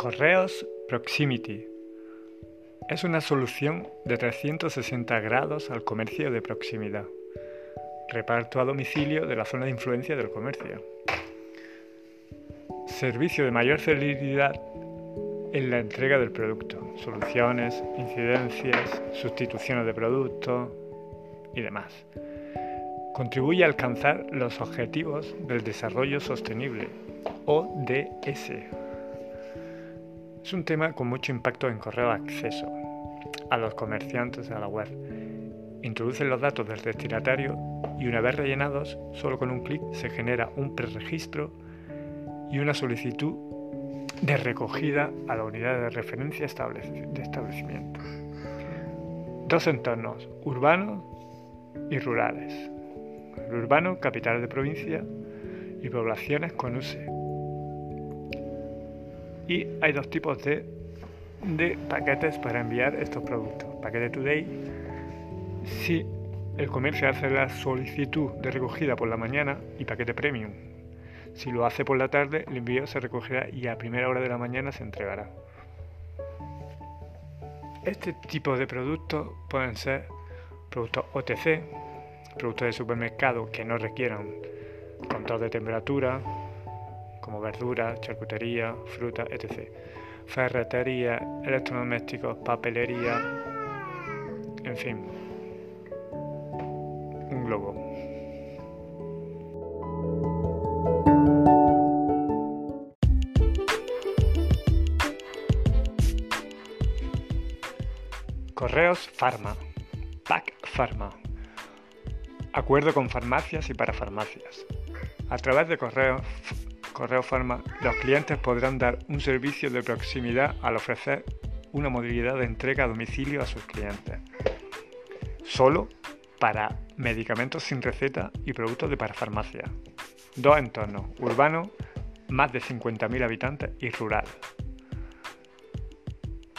Correos Proximity es una solución de 360 grados al comercio de proximidad. Reparto a domicilio de la zona de influencia del comercio. Servicio de mayor celeridad en la entrega del producto. Soluciones, incidencias, sustituciones de productos y demás. Contribuye a alcanzar los objetivos del desarrollo sostenible, ODS. Es un tema con mucho impacto en correo de acceso a los comerciantes a la web. Introducen los datos del destinatario y una vez rellenados, solo con un clic se genera un preregistro y una solicitud de recogida a la unidad de referencia de establecimiento. Dos entornos, urbanos y rurales. Urbano, capital de provincia y poblaciones con USE. Y hay dos tipos de, paquetes para enviar estos productos. Paquete Today, si el comercio hace la solicitud de recogida por la mañana y paquete Premium. Si lo hace por la tarde, el envío se recogerá y a primera hora de la mañana se entregará. Este tipo de productos pueden ser productos OTC, productos de supermercado que no requieran control de temperatura, como verduras, charcutería, fruta, etc. Ferretería, electrodomésticos, papelería, en fin, un globo. Correos Pharma, Pack Pharma. Acuerdo con farmacias y para farmacias. A través de correo, correo Pharma, los clientes podrán dar un servicio de proximidad al ofrecer una modalidad de entrega a domicilio a sus clientes. Solo para medicamentos sin receta y productos de parafarmacia. Dos entornos, urbano, más de 50.000 habitantes y rural.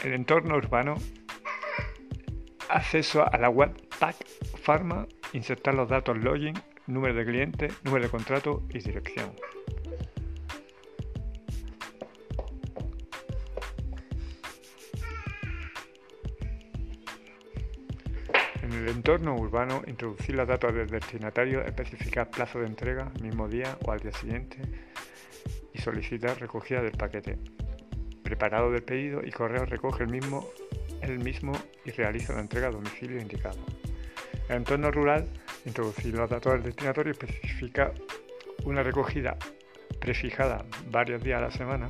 El entorno urbano, acceso a la web Pack Pharma, insertar los datos login número de cliente, número de contrato y dirección. El entorno urbano, introducir los datos del destinatario, especificar plazo de entrega, mismo día o al día siguiente y solicitar recogida del paquete. Preparado del pedido y correo recoge el mismo, el mismo y realiza la entrega a domicilio indicado. El entorno rural Introducir los datos del destinatario especifica una recogida prefijada varios días a la semana.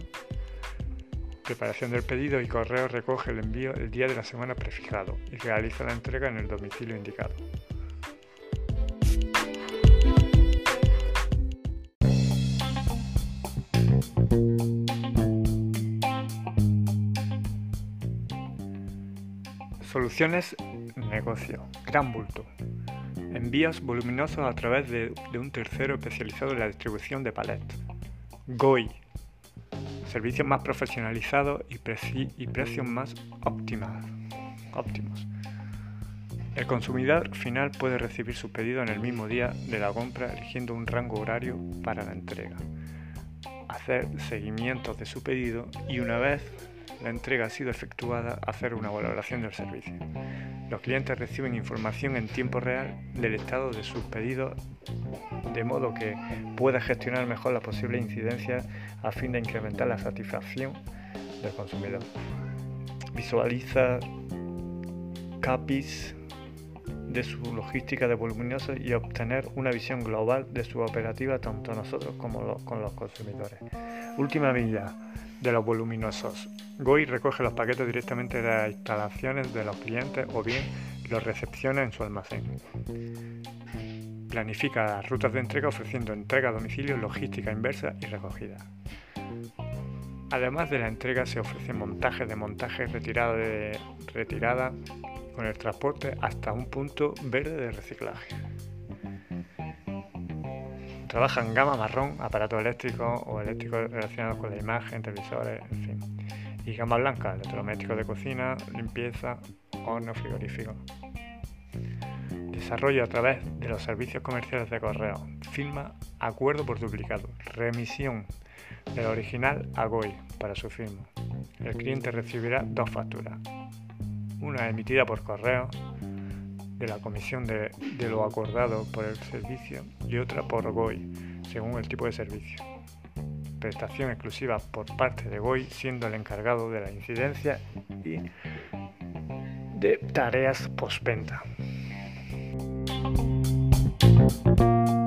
Preparación del pedido y correo recoge el envío el día de la semana prefijado y realiza la entrega en el domicilio indicado. Soluciones negocio. Gran bulto. Envíos voluminosos a través de, un tercero especializado en la distribución de palets. GOI. Servicios más profesionalizados y, precios más óptimos. El consumidor final puede recibir su pedido en el mismo día de la compra eligiendo un rango horario para la entrega. Hacer seguimientos de su pedido y una vez la entrega ha sido efectuada, hacer una valoración del servicio. Los clientes reciben información en tiempo real del estado de sus pedidos, de modo que pueda gestionar mejor las posibles incidencias a fin de incrementar la satisfacción del consumidor. Visualiza CAPIs de su logística de voluminosos y obtener una visión global de su operativa tanto nosotros como con los consumidores. Última medida de los voluminosos. GOI recoge los paquetes directamente de las instalaciones de los clientes o bien los recepciona en su almacén. Planifica las rutas de entrega ofreciendo entrega a domicilio, logística inversa y recogida. Además de la entrega se ofrece montaje de montaje retirada de retirada con el transporte hasta un punto verde de reciclaje. Trabaja en gama marrón, aparatos eléctricos o eléctricos relacionados con la imagen, televisores, en fin. Y gama blanca, electrodomésticos de cocina, limpieza, horno frigorífico. Desarrollo a través de los servicios comerciales de correo. Firma acuerdo por duplicado. Remisión del original a GOI para su firma. El cliente recibirá dos facturas, una emitida por correo de la comisión de, lo acordado por el servicio y otra por GOI, según el tipo de servicio. Prestación exclusiva por parte de GOI siendo el encargado de la incidencia y de tareas postventa thank you